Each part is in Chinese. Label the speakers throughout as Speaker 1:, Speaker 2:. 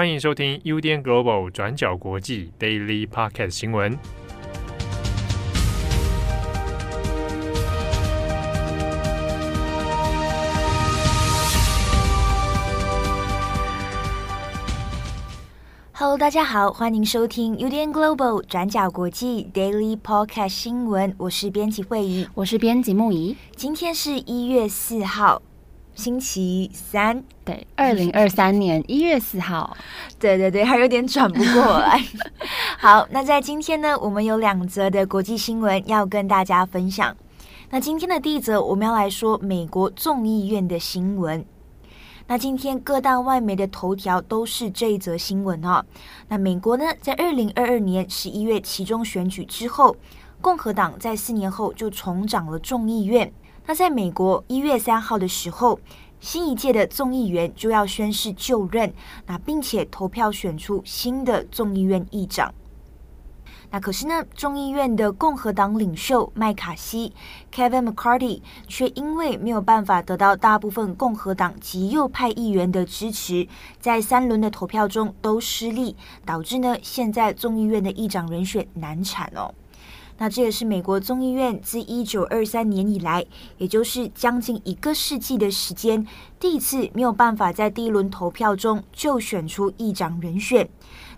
Speaker 1: 欢迎收听 UDN Global 转角国际 Daily Podcast 新闻。
Speaker 2: Hello，大家好，欢迎收听 UDN Global 转角国际 Daily Podcast 新闻。我是编辑惠仪，
Speaker 3: 我是编辑木仪。
Speaker 2: 今天是一月四号，星期三。
Speaker 3: 对，二零二三年一月四号。
Speaker 2: 对对对，还有点转不过来。好，那在今天呢，我们有两则的国际新闻要跟大家分享。那今天的第一则，我们要来说美国众议院的新闻。那今天各大外媒的头条都是这一则新闻哦。那美国呢，在二零二二年十一月其中选举之后，共和党在四年后就重掌了众议院。那在美国一月三号的时候，新一届的众议员就要宣誓就任，那并且投票选出新的众议院议长。那可是呢，众议院的共和党领袖麦卡锡 （Kevin McCarthy） 却因为没有办法得到大部分共和党极右派议员的支持，在三轮的投票中都失利，导致呢现在众议院的议长人选难产哦。那这也是美国众议院自一九二三年以来，也就是将近一个世纪的时间，第一次没有办法在第一轮投票中就选出议长人选。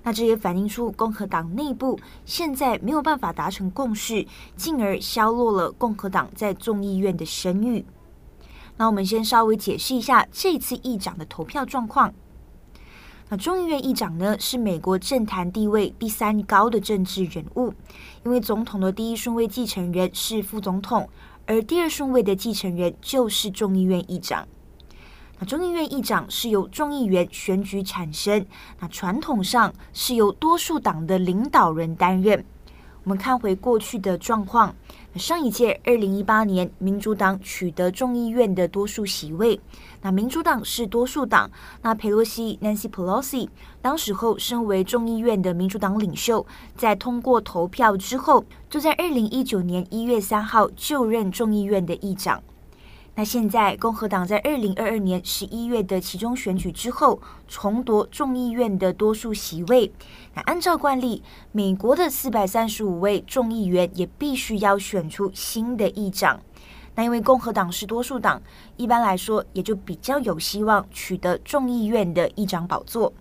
Speaker 2: 那这也反映出共和党内部现在没有办法达成共识，进而削弱了共和党在众议院的声誉。那我们先稍微解释一下这次议长的投票状况。那众议院议长呢，是美国政坛地位第三高的政治人物，因为总统的第一顺位继承人是副总统，而第二顺位的继承人就是众议院议长。那众议院议长是由众议员选举产生，那传统上是由多数党的领导人担任。我们看回过去的状况，上一届二零一八年，民主党取得众议院的多数席位，那民主党是多数党，那佩洛西 Nancy Pelosi 当时候身为众议院的民主党领袖，在通过投票之后，就在二零一九年一月三号就任众议院的议长。那现在，共和党在二零二二年十一月的期中选举之后，重夺众议院的多数席位。那按照惯例，美国的四百三十五位众议员也必须要选出新的议长。那因为共和党是多数党，一般来说也就比较有希望取得众议院的议长宝座。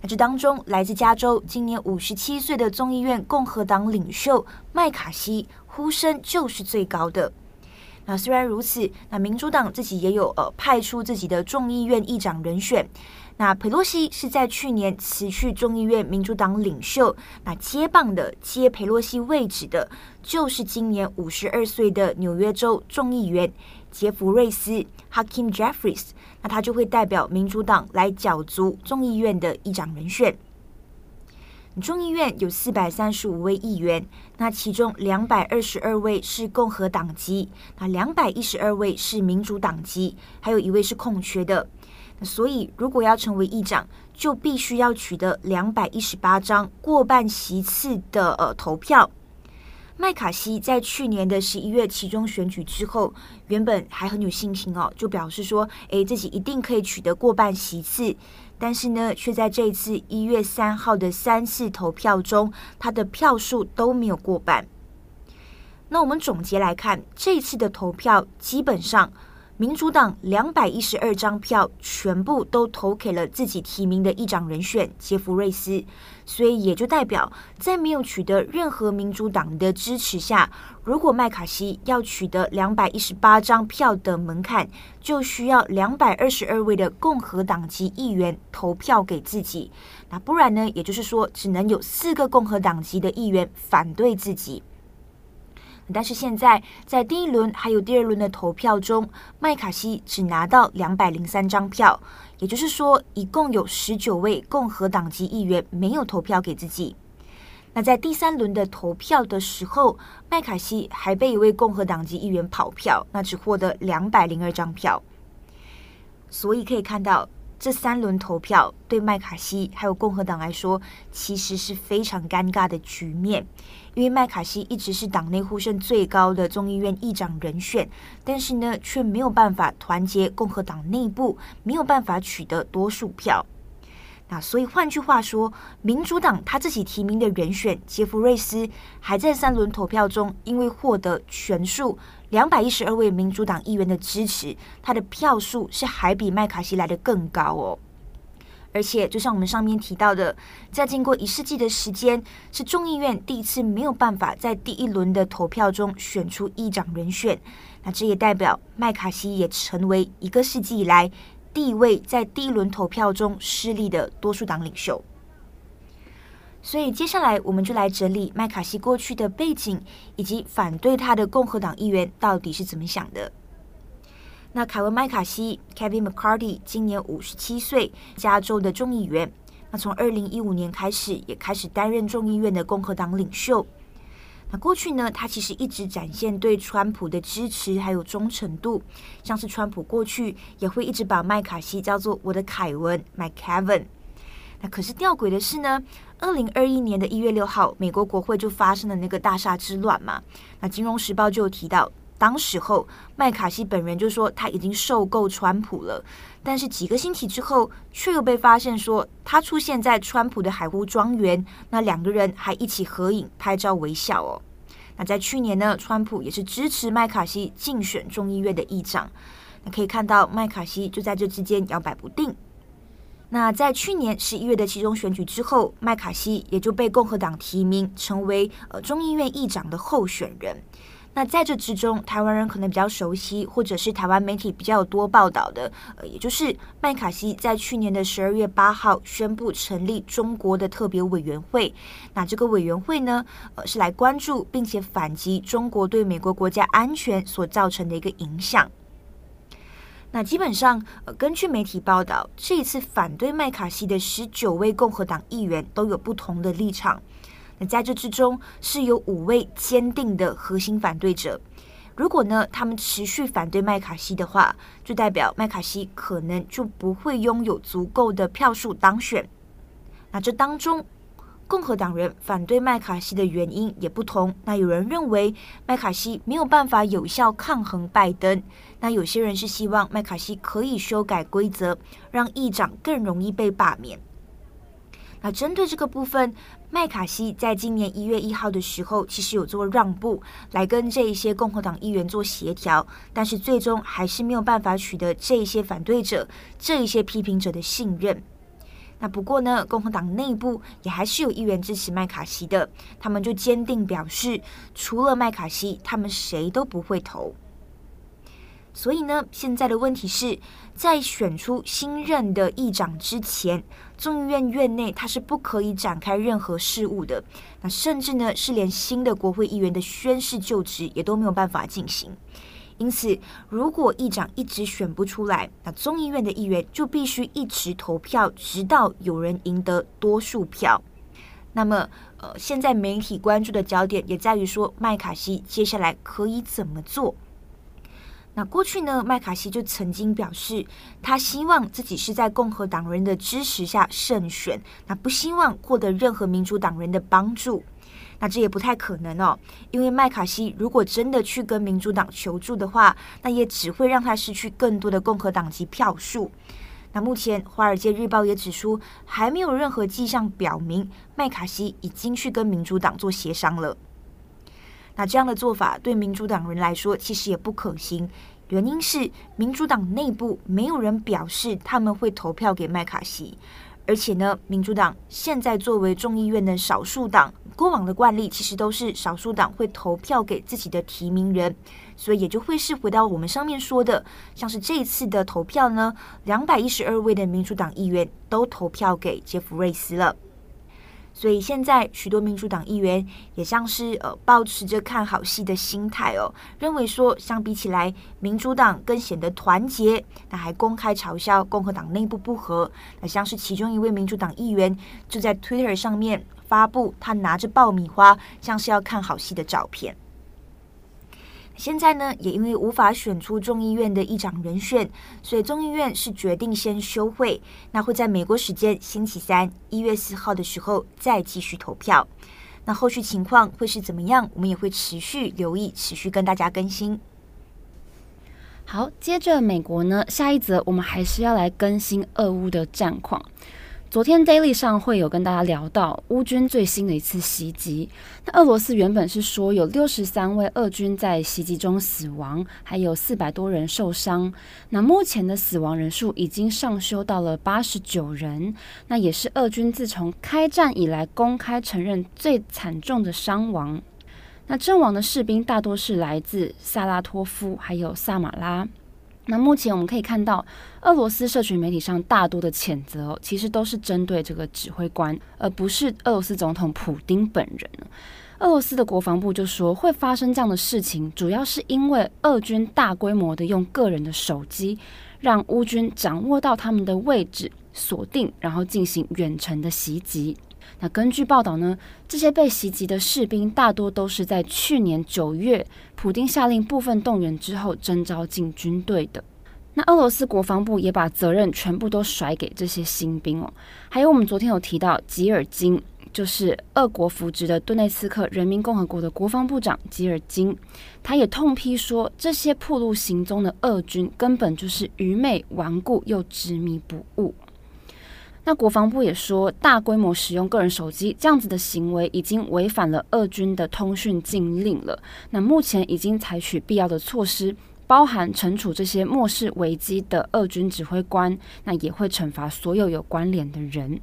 Speaker 2: 那这当中，来自加州、今年五十七岁的众议院共和党领袖麦卡锡呼声就是最高的。那虽然如此，那民主党自己也有呃派出自己的众议院议长人选。那佩洛西是在去年辞去众议院民主党领袖，那接棒的接佩洛西位置的，就是今年五十二岁的纽约州众议员杰弗瑞斯 Hakim Jeffries）。那他就会代表民主党来角逐众议院的议长人选。众议院有四百三十五位议员，那其中两百二十二位是共和党籍，那两百一十二位是民主党籍，还有一位是空缺的。所以，如果要成为议长，就必须要取得两百一十八张过半席次的呃投票。麦卡锡在去年的十一月期中选举之后，原本还很有信心哦，就表示说，诶，自己一定可以取得过半席次。但是呢，却在这一次一月三号的三次投票中，他的票数都没有过半。那我们总结来看，这次的投票基本上。民主党两百一十二张票全部都投给了自己提名的议长人选杰弗瑞斯，所以也就代表在没有取得任何民主党的支持下，如果麦卡锡要取得两百一十八张票的门槛，就需要两百二十二位的共和党籍议员投票给自己。那不然呢？也就是说，只能有四个共和党籍的议员反对自己。但是现在，在第一轮还有第二轮的投票中，麦卡锡只拿到两百零三张票，也就是说，一共有十九位共和党籍议员没有投票给自己。那在第三轮的投票的时候，麦卡锡还被一位共和党籍议员跑票，那只获得两百零二张票。所以可以看到。这三轮投票对麦卡锡还有共和党来说，其实是非常尴尬的局面，因为麦卡锡一直是党内呼声最高的众议院议长人选，但是呢，却没有办法团结共和党内部，没有办法取得多数票。那所以换句话说，民主党他自己提名的人选杰弗瑞斯，还在三轮投票中，因为获得全数两百一十二位民主党议员的支持，他的票数是还比麦卡锡来得更高哦。而且，就像我们上面提到的，在经过一世纪的时间，是众议院第一次没有办法在第一轮的投票中选出议长人选。那这也代表麦卡锡也成为一个世纪以来第一位在第一轮投票中失利的多数党领袖。所以，接下来我们就来整理麦卡锡过去的背景，以及反对他的共和党议员到底是怎么想的。那凯文·麦卡锡 （Kevin McCarthy） 今年五十七岁，加州的众议员。那从二零一五年开始，也开始担任众议院的共和党领袖。那过去呢，他其实一直展现对川普的支持还有忠诚度，像是川普过去也会一直把麦卡锡叫做“我的凯文 ”（My Kevin）。那可是吊诡的是呢，二零二一年的一月六号，美国国会就发生了那个大厦之乱嘛。那《金融时报》就有提到。当时候，麦卡锡本人就说他已经受够川普了，但是几个星期之后，却又被发现说他出现在川普的海湖庄园，那两个人还一起合影拍照微笑哦。那在去年呢，川普也是支持麦卡锡竞选众议院的议长，那可以看到麦卡锡就在这之间摇摆不定。那在去年十一月的其中选举之后，麦卡锡也就被共和党提名成为呃众议院议长的候选人。那在这之中，台湾人可能比较熟悉，或者是台湾媒体比较多报道的，呃，也就是麦卡锡在去年的十二月八号宣布成立中国的特别委员会。那这个委员会呢，呃，是来关注并且反击中国对美国国家安全所造成的一个影响。那基本上，呃，根据媒体报道，这一次反对麦卡锡的十九位共和党议员都有不同的立场。那在这之中是有五位坚定的核心反对者。如果呢，他们持续反对麦卡锡的话，就代表麦卡锡可能就不会拥有足够的票数当选。那这当中，共和党人反对麦卡锡的原因也不同。那有人认为麦卡锡没有办法有效抗衡拜登。那有些人是希望麦卡锡可以修改规则，让议长更容易被罢免。那针对这个部分，麦卡锡在今年一月一号的时候，其实有做让步，来跟这一些共和党议员做协调，但是最终还是没有办法取得这一些反对者、这一些批评者的信任。那不过呢，共和党内部也还是有议员支持麦卡锡的，他们就坚定表示，除了麦卡锡，他们谁都不会投。所以呢，现在的问题是在选出新任的议长之前，众议院院内他是不可以展开任何事务的。那甚至呢，是连新的国会议员的宣誓就职也都没有办法进行。因此，如果议长一直选不出来，那众议院的议员就必须一直投票，直到有人赢得多数票。那么，呃，现在媒体关注的焦点也在于说，麦卡锡接下来可以怎么做？那过去呢，麦卡锡就曾经表示，他希望自己是在共和党人的支持下胜选，那不希望获得任何民主党人的帮助。那这也不太可能哦，因为麦卡锡如果真的去跟民主党求助的话，那也只会让他失去更多的共和党籍票数。那目前《华尔街日报》也指出，还没有任何迹象表明麦卡锡已经去跟民主党做协商了。那这样的做法对民主党人来说其实也不可行，原因是民主党内部没有人表示他们会投票给麦卡锡，而且呢，民主党现在作为众议院的少数党，过往的惯例其实都是少数党会投票给自己的提名人，所以也就会是回到我们上面说的，像是这一次的投票呢，两百一十二位的民主党议员都投票给杰弗瑞斯了。所以现在许多民主党议员也像是呃保持着看好戏的心态哦，认为说相比起来，民主党更显得团结，那还公开嘲笑共和党内部不和。那像是其中一位民主党议员就在 Twitter 上面发布他拿着爆米花，像是要看好戏的照片。现在呢，也因为无法选出众议院的议长人选，所以众议院是决定先休会。那会在美国时间星期三一月四号的时候再继续投票。那后续情况会是怎么样？我们也会持续留意，持续跟大家更新。
Speaker 3: 好，接着美国呢，下一则我们还是要来更新俄乌的战况。昨天 Daily 上会有跟大家聊到乌军最新的一次袭击。那俄罗斯原本是说有六十三位俄军在袭击中死亡，还有四百多人受伤。那目前的死亡人数已经上修到了八十九人，那也是俄军自从开战以来公开承认最惨重的伤亡。那阵亡的士兵大多是来自萨拉托夫，还有萨马拉。那目前我们可以看到，俄罗斯社群媒体上大多的谴责，其实都是针对这个指挥官，而不是俄罗斯总统普丁本人。俄罗斯的国防部就说，会发生这样的事情，主要是因为俄军大规模的用个人的手机，让乌军掌握到他们的位置，锁定，然后进行远程的袭击。那根据报道呢，这些被袭击的士兵大多都是在去年九月，普丁下令部分动员之后征召进军队的。那俄罗斯国防部也把责任全部都甩给这些新兵哦。还有我们昨天有提到吉尔金，就是俄国扶植的顿内斯克人民共和国的国防部长吉尔金，他也痛批说，这些暴露行踪的俄军根本就是愚昧顽固又执迷不悟。那国防部也说，大规模使用个人手机这样子的行为已经违反了俄军的通讯禁令了。那目前已经采取必要的措施，包含惩处这些漠视危机的俄军指挥官，那也会惩罚所有有关联的人。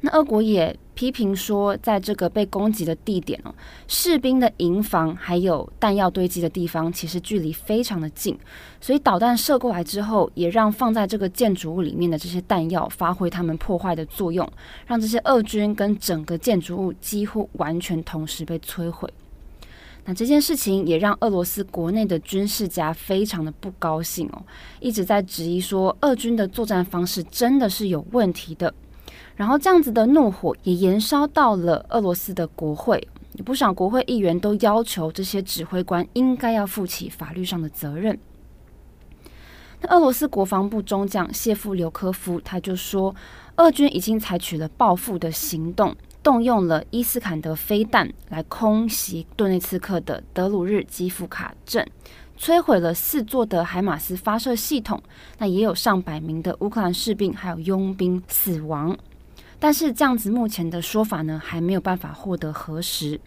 Speaker 3: 那俄国也批评说，在这个被攻击的地点哦，士兵的营房还有弹药堆积的地方，其实距离非常的近，所以导弹射过来之后，也让放在这个建筑物里面的这些弹药发挥他们破坏的作用，让这些俄军跟整个建筑物几乎完全同时被摧毁。那这件事情也让俄罗斯国内的军事家非常的不高兴哦，一直在质疑说，俄军的作战方式真的是有问题的。然后这样子的怒火也延烧到了俄罗斯的国会，不少国会议员都要求这些指挥官应该要负起法律上的责任。那俄罗斯国防部中将谢夫留科夫他就说，俄军已经采取了报复的行动，动用了伊斯坎德飞弹来空袭顿内茨克的德鲁日基夫卡镇，摧毁了四座的海马斯发射系统，那也有上百名的乌克兰士兵还有佣兵死亡。但是这样子目前的说法呢，还没有办法获得核实。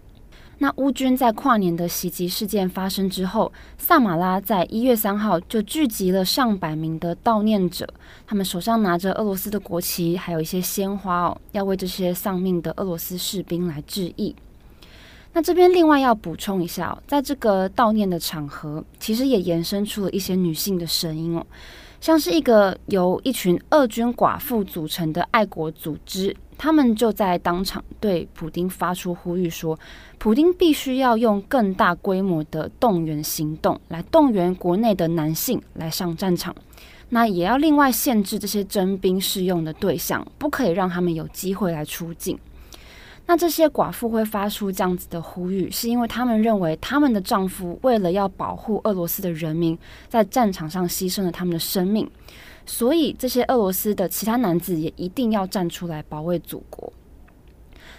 Speaker 3: 那乌军在跨年的袭击事件发生之后，萨马拉在一月三号就聚集了上百名的悼念者，他们手上拿着俄罗斯的国旗，还有一些鲜花哦，要为这些丧命的俄罗斯士兵来致意。那这边另外要补充一下，在这个悼念的场合，其实也延伸出了一些女性的声音哦。像是一个由一群俄军寡妇组成的爱国组织，他们就在当场对普丁发出呼吁说，普丁必须要用更大规模的动员行动来动员国内的男性来上战场，那也要另外限制这些征兵适用的对象，不可以让他们有机会来出境。那这些寡妇会发出这样子的呼吁，是因为他们认为他们的丈夫为了要保护俄罗斯的人民，在战场上牺牲了他们的生命，所以这些俄罗斯的其他男子也一定要站出来保卫祖国。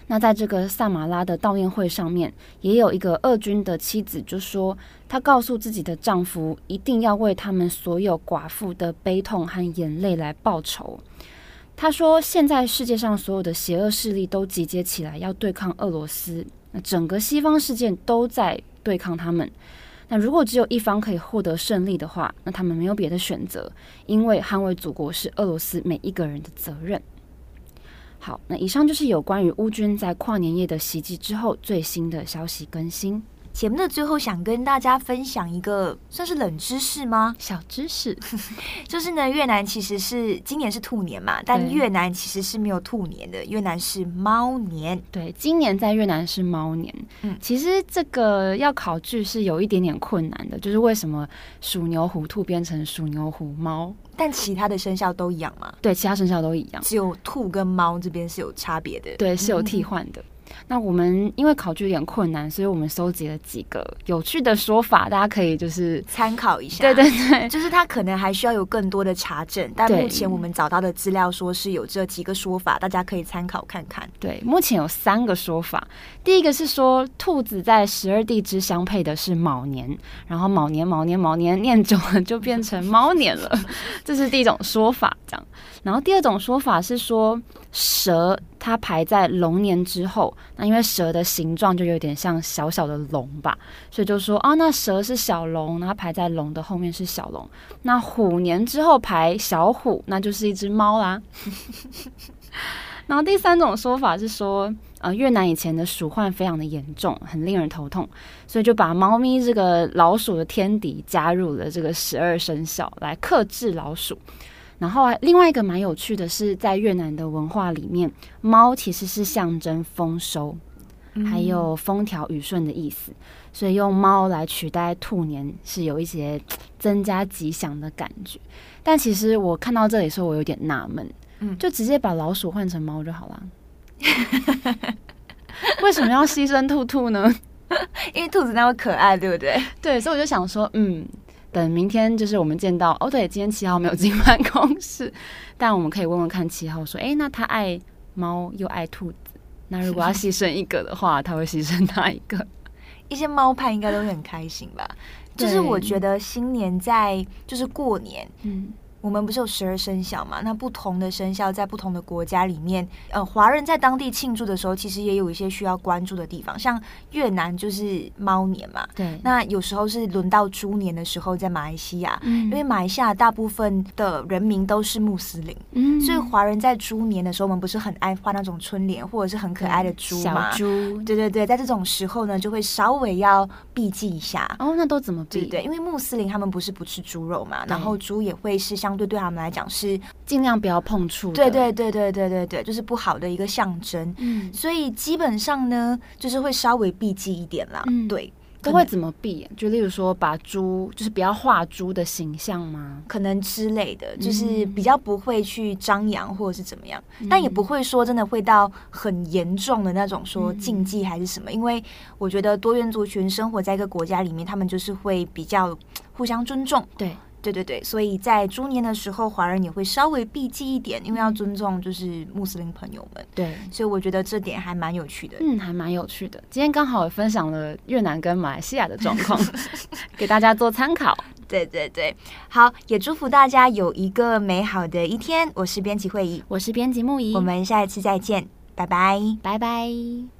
Speaker 3: 那在这个萨马拉的悼念会上面，也有一个俄军的妻子就说，她告诉自己的丈夫，一定要为他们所有寡妇的悲痛和眼泪来报仇。他说：“现在世界上所有的邪恶势力都集结起来要对抗俄罗斯，那整个西方世界都在对抗他们。那如果只有一方可以获得胜利的话，那他们没有别的选择，因为捍卫祖国是俄罗斯每一个人的责任。”好，那以上就是有关于乌军在跨年夜的袭击之后最新的消息更新。
Speaker 2: 节目的最后，想跟大家分享一个算是冷知识吗？
Speaker 3: 小知识，
Speaker 2: 就是呢，越南其实是今年是兔年嘛，但越南其实是没有兔年的，越南是猫年。
Speaker 3: 对，今年在越南是猫年。嗯，其实这个要考据是有一点点困难的，就是为什么鼠牛虎兔变成鼠牛虎猫？
Speaker 2: 但其他的生肖都一样吗？
Speaker 3: 对，其他生肖都一样，
Speaker 2: 只有兔跟猫这边是有差别的。
Speaker 3: 对，是有替换的。嗯那我们因为考据有点困难，所以我们收集了几个有趣的说法，大家可以就是
Speaker 2: 参考一下。
Speaker 3: 对对对，
Speaker 2: 就是它可能还需要有更多的查证，但目前我们找到的资料说是有这几个说法，大家可以参考看看。
Speaker 3: 对，目前有三个说法。第一个是说，兔子在十二地支相配的是卯年，然后卯年卯年卯年念久了就变成 猫年了，这是第一种说法。这样，然后第二种说法是说，蛇它排在龙年之后，那因为蛇的形状就有点像小小的龙吧，所以就说啊，那蛇是小龙，它排在龙的后面是小龙。那虎年之后排小虎，那就是一只猫啦。然后第三种说法是说，呃，越南以前的鼠患非常的严重，很令人头痛，所以就把猫咪这个老鼠的天敌加入了这个十二生肖来克制老鼠。然后另外一个蛮有趣的是，在越南的文化里面，猫其实是象征丰收，还有风调雨顺的意思，所以用猫来取代兔年是有一些 增加吉祥的感觉。但其实我看到这里的时候，我有点纳闷，嗯，就直接把老鼠换成猫就好了，为什么要牺牲兔兔呢？
Speaker 2: 因为兔子那么可爱，对不对？
Speaker 3: 对，所以我就想说，嗯。等明天就是我们见到哦，对，今天七号没有进办公室，但我们可以问问看七号说，哎，那他爱猫又爱兔子，那如果要牺牲一个的话，他会牺牲哪一个？
Speaker 2: 一些猫派应该都会很开心吧？就是我觉得新年在就是过年，嗯。我们不是有十二生肖嘛？那不同的生肖在不同的国家里面，呃，华人在当地庆祝的时候，其实也有一些需要关注的地方。像越南就是猫年嘛，
Speaker 3: 对。
Speaker 2: 那有时候是轮到猪年的时候，在马来西亚，嗯，因为马来西亚大部分的人民都是穆斯林，嗯，所以华人在猪年的时候，我们不是很爱画那种春联，或者是很可爱的猪嘛？
Speaker 3: 小猪，
Speaker 2: 对对对，在这种时候呢，就会稍微要避忌一下。
Speaker 3: 哦，那都怎么避？
Speaker 2: 对，对，因为穆斯林他们不是不吃猪肉嘛，然后猪也会是像。相对对他们来讲是
Speaker 3: 尽量不要碰触，
Speaker 2: 对对对对对对对，就是不好的一个象征。
Speaker 3: 嗯，
Speaker 2: 所以基本上呢，就是会稍微避忌一点啦。
Speaker 3: 嗯，
Speaker 2: 对，
Speaker 3: 都会怎么避？就例如说，把猪就是不要画猪的形象吗？
Speaker 2: 可能之类的，就是比较不会去张扬或者是怎么样，嗯，但也不会说真的会到很严重的那种说禁忌还是什么。嗯，因为我觉得多元族群生活在一个国家里面，他们就是会比较互相尊重。
Speaker 3: 对。
Speaker 2: 对对对，所以在猪年的时候，华人也会稍微避忌一点，因为要尊重就是穆斯林朋友们。
Speaker 3: 对，
Speaker 2: 所以我觉得这点还蛮有趣的。
Speaker 3: 嗯，还蛮有趣的。今天刚好分享了越南跟马来西亚的状况，给大家做参考。
Speaker 2: 对对对，好，也祝福大家有一个美好的一天。我是编辑会议，
Speaker 3: 我是编辑木仪，
Speaker 2: 我们下一次再见，拜拜，
Speaker 3: 拜拜。